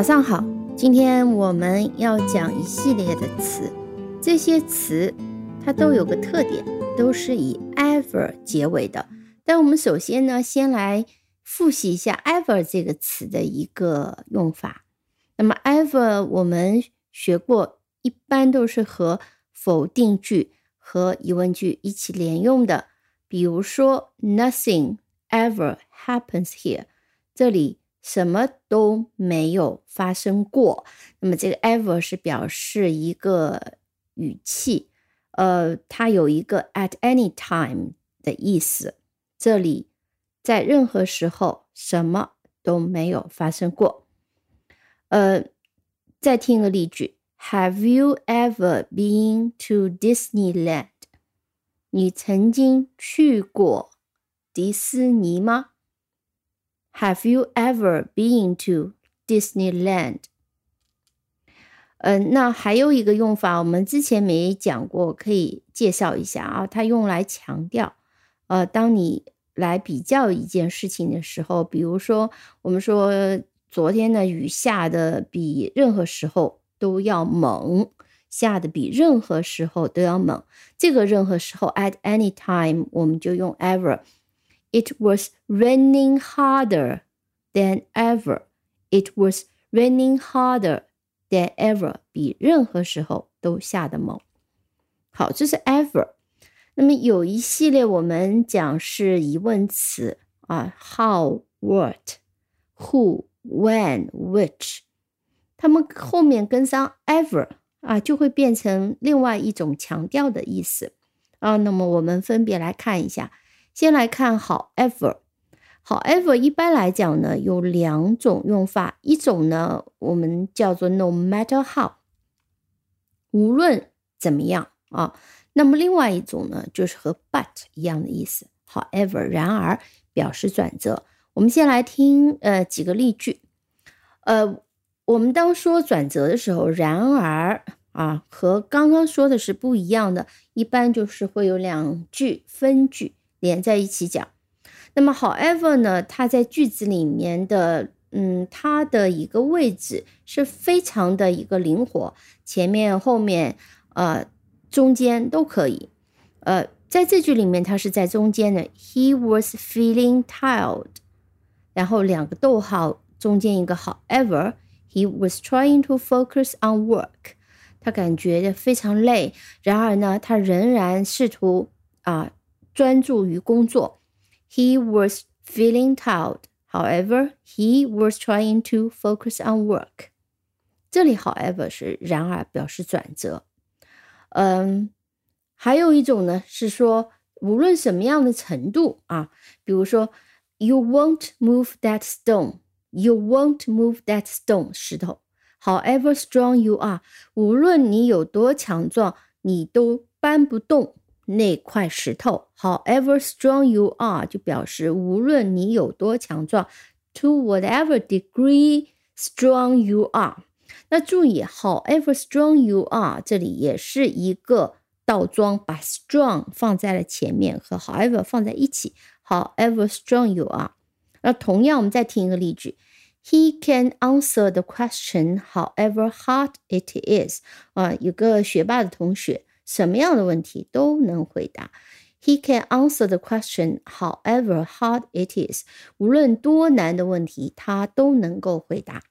早上好，今天我们要讲一系列的词，这些词它都有个特点，都是以 ever 结尾的。但我们首先呢，先来复习一下 ever 这个词的一个用法。那么 ever 我们学过，一般都是和否定句和疑问句一起连用的。比如说，Nothing ever happens here，这里。什么都没有发生过，那么这个 ever 是表示一个语气，呃，它有一个 at any time 的意思。这里在任何时候什么都没有发生过。呃，再听一个例句：Have you ever been to Disneyland？你曾经去过迪士尼吗？Have you ever been to Disneyland？嗯，那还有一个用法，我们之前没讲过，可以介绍一下啊。它用来强调，呃，当你来比较一件事情的时候，比如说，我们说昨天的雨下的比任何时候都要猛，下的比任何时候都要猛。这个任何时候 at any time，我们就用 ever。It was raining harder than ever. It was raining harder than ever. 比任何时候都下的猛。好，这是 ever。那么有一系列我们讲是疑问词啊，how、what、who、when、which，它们后面跟上 ever 啊，就会变成另外一种强调的意思啊。那么我们分别来看一下。 先来看 however，however 一般来讲呢有两种用法，一种呢我们叫做 no matter how，无论怎么样啊，那么另外一种呢就是和 but 一样的意思，however 然而表示转折。我们先来听呃几个例句，呃我们当说转折的时候，然而啊和刚刚说的是不一样的，一般就是会有两句分句。连在一起讲，那么 however 呢？它在句子里面的，嗯，它的一个位置是非常的一个灵活，前面、后面、呃，中间都可以。呃，在这句里面，它是在中间的。He was feeling tired，然后两个逗号，中间一个 however。He was trying to focus on work，他感觉非常累，然而呢，他仍然试图啊。专注于工作。He was feeling tired. However, he was trying to focus on work. 这里 however 是然而表示转折。嗯，还有一种呢是说无论什么样的程度啊，比如说 You won't move that stone. You won't move that stone 石头。However strong you are，无论你有多强壮，你都搬不动。 那块石头，however strong you are，就表示无论你有多强壮，to whatever degree strong you are。那注意，however strong you are，这里也是一个倒装，把 strong 放在了前面，和 however 放在一起。however strong you are。那同样，我们再听一个例句，He can answer the question however hard it is。啊，有个学霸的同学。什么样的问题都能回答。He can answer the question however hard it is。无论多难的问题，他都能够回答。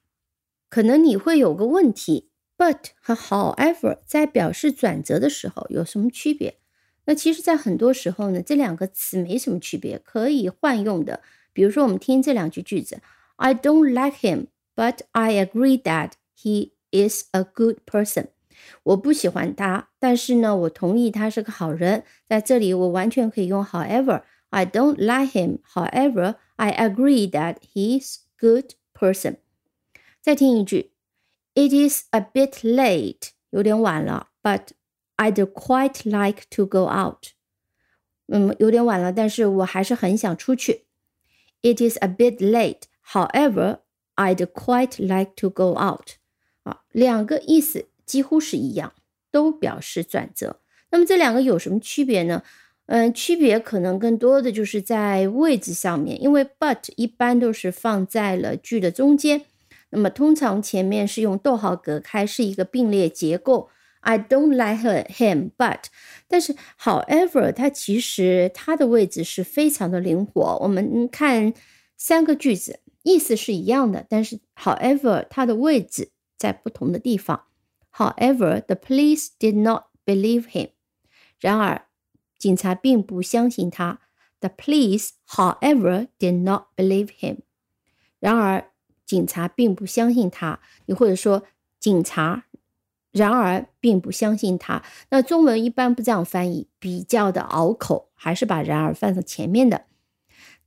可能你会有个问题，but 和 however 在表示转折的时候有什么区别？那其实，在很多时候呢，这两个词没什么区别，可以换用的。比如说，我们听这两句句子：I don't like him, but I agree that he is a good person。我不喜欢他，但是呢，我同意他是个好人。在这里，我完全可以用 however。I don't like him. However, I agree that he's good person。再听一句，It is a bit late，有点晚了，but I'd quite like to go out。嗯，有点晚了，但是我还是很想出去。It is a bit late. However, I'd quite like to go out。啊，两个意思。几乎是一样，都表示转折。那么这两个有什么区别呢？嗯，区别可能更多的就是在位置上面，因为 but 一般都是放在了句的中间，那么通常前面是用逗号隔开，是一个并列结构。I don't like him, but 但是 however 它其实它的位置是非常的灵活。我们看三个句子，意思是一样的，但是 however 它的位置在不同的地方。However, the police did not believe him. 然而，警察并不相信他。The police, however, did not believe him. 然而，警察并不相信他。你或者说，警察然而并不相信他。那中文一般不这样翻译，比较的拗口，还是把“然而”放在前面的。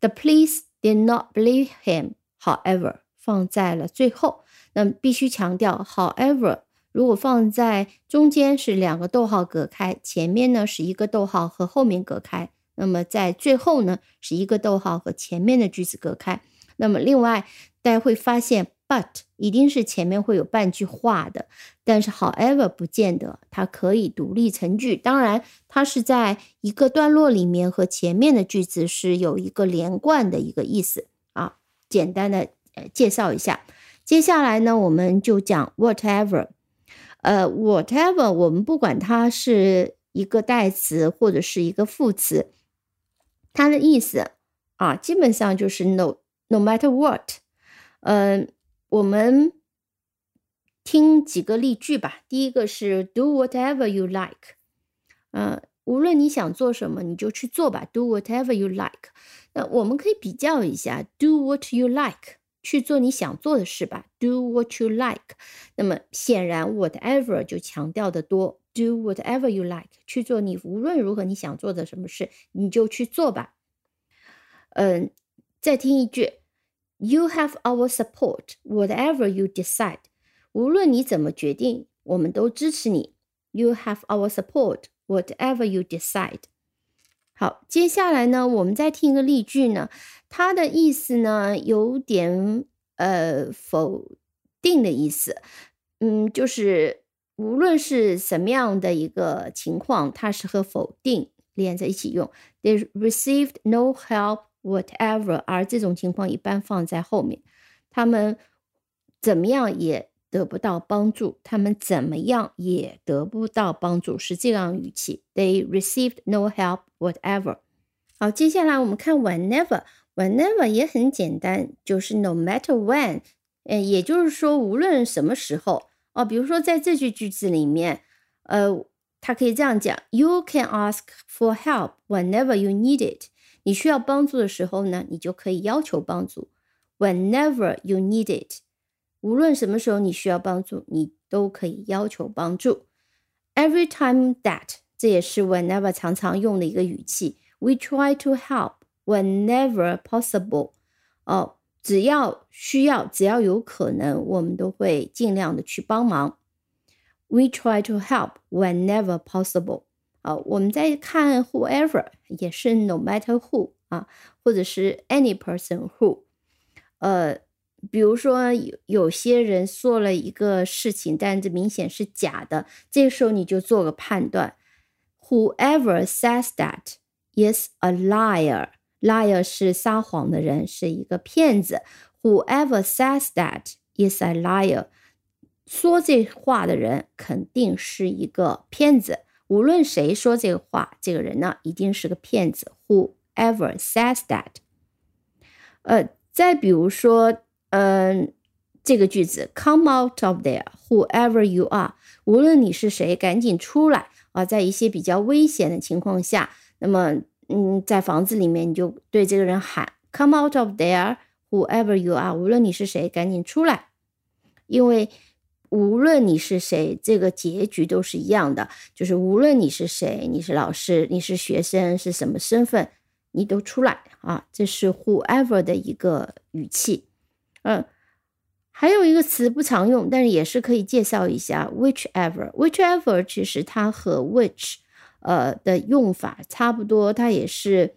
The police did not believe him, however，放在了最后。那必须强调，however。如果放在中间是两个逗号隔开，前面呢是一个逗号和后面隔开，那么在最后呢是一个逗号和前面的句子隔开。那么另外大家会发现，but 一定是前面会有半句话的，但是 however 不见得，它可以独立成句。当然，它是在一个段落里面和前面的句子是有一个连贯的一个意思啊。简单的呃介绍一下，接下来呢我们就讲 whatever。呃，whatever，我们不管它是一个代词或者是一个副词，它的意思啊，基本上就是 no no matter what。嗯，我们听几个例句吧。第一个是 do whatever you like。嗯，无论你想做什么，你就去做吧。do whatever you like。那我们可以比较一下，do what you like。去做你想做的事吧，do what you like。那么显然，whatever 就强调的多，do whatever you like，去做你无论如何你想做的什么事，你就去做吧。嗯，再听一句，You have our support, whatever you decide。无论你怎么决定，我们都支持你。You have our support, whatever you decide。 好，接下来呢，我们再听一个例句呢，它的意思呢有点呃否定的意思，嗯，就是无论是什么样的一个情况，它是和否定连在一起用。They received no help whatever，而这种情况一般放在后面，他们怎么样也。得不到帮助，他们怎么样也得不到帮助，是这样语气。They received no help whatever。好，接下来我们看 whenever，whenever 也很简单，就是 no matter when，呃，也就是说无论什么时候哦。比如说在这句句子里面，呃，它可以这样讲：You can ask for help whenever you need it。你需要帮助的时候呢，你就可以要求帮助。Whenever you need it。无论什么时候你需要帮助，你都可以要求帮助。Every time that，这也是 whenever 常常用的一个语气。We try to help whenever possible。哦，只要需要，只要有可能，我们都会尽量的去帮忙。We try to help whenever possible。啊，我们在看 whoever 也是 no matter who 啊，或者是 any person who，呃。 比如说有有些人说了一个事情，但这明显是假的，这时候你就做个判断：Whoever says that is a liar。liar 是撒谎的人，是一个骗子。Whoever says that is a liar。说这话的人肯定是一个骗子。无论谁说这个话，这个人呢一定是个骗子。Whoever says that。呃，再比如说。嗯，这个句子，Come out of there, whoever you are。无论你是谁，赶紧出来啊！在一些比较危险的情况下，那么，嗯，在房子里面，你就对这个人喊，Come out of there, whoever you are。无论你是谁，赶紧出来。因为无论你是谁，这个结局都是一样的，就是无论你是谁，你是老师，你是学生，是什么身份，你都出来啊！这是 whoever 的一个语气。嗯，还有一个词不常用，但是也是可以介绍一下，whichever。whichever 其实它和 which，呃的用法差不多，它也是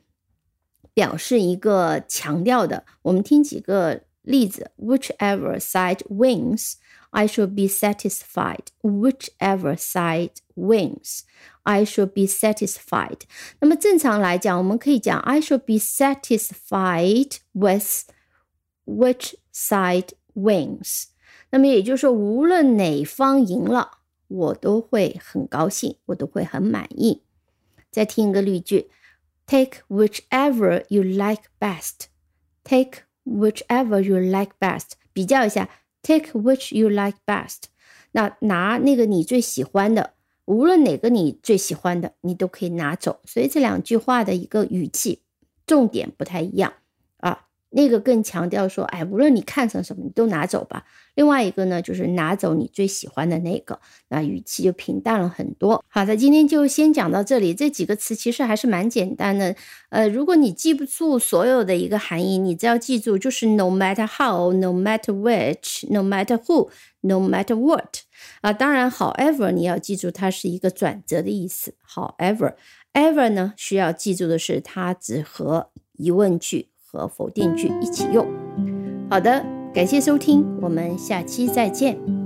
表示一个强调的。我们听几个例子：whichever side wins，I should be satisfied。whichever side wins，I should be satisfied。那么正常来讲，我们可以讲 I should be satisfied with which side wins，那么也就是说，无论哪方赢了，我都会很高兴，我都会很满意。再听一个例句：Take whichever you like best. Take whichever you like best. 比较一下，Take which you like best. 那拿那个你最喜欢的，无论哪个你最喜欢的，你都可以拿走。所以这两句话的一个语气重点不太一样。那个更强调说，哎，无论你看成什么，你都拿走吧。另外一个呢，就是拿走你最喜欢的那个，那语气就平淡了很多。好的，今天就先讲到这里。这几个词其实还是蛮简单的。呃，如果你记不住所有的一个含义，你只要记住就是 no matter how，no matter which，no matter who，no matter what。啊，当然，however 你要记住它是一个转折的意思。however，ever 呢需要记住的是它只和疑问句。和否定句一起用。好的，感谢收听，我们下期再见。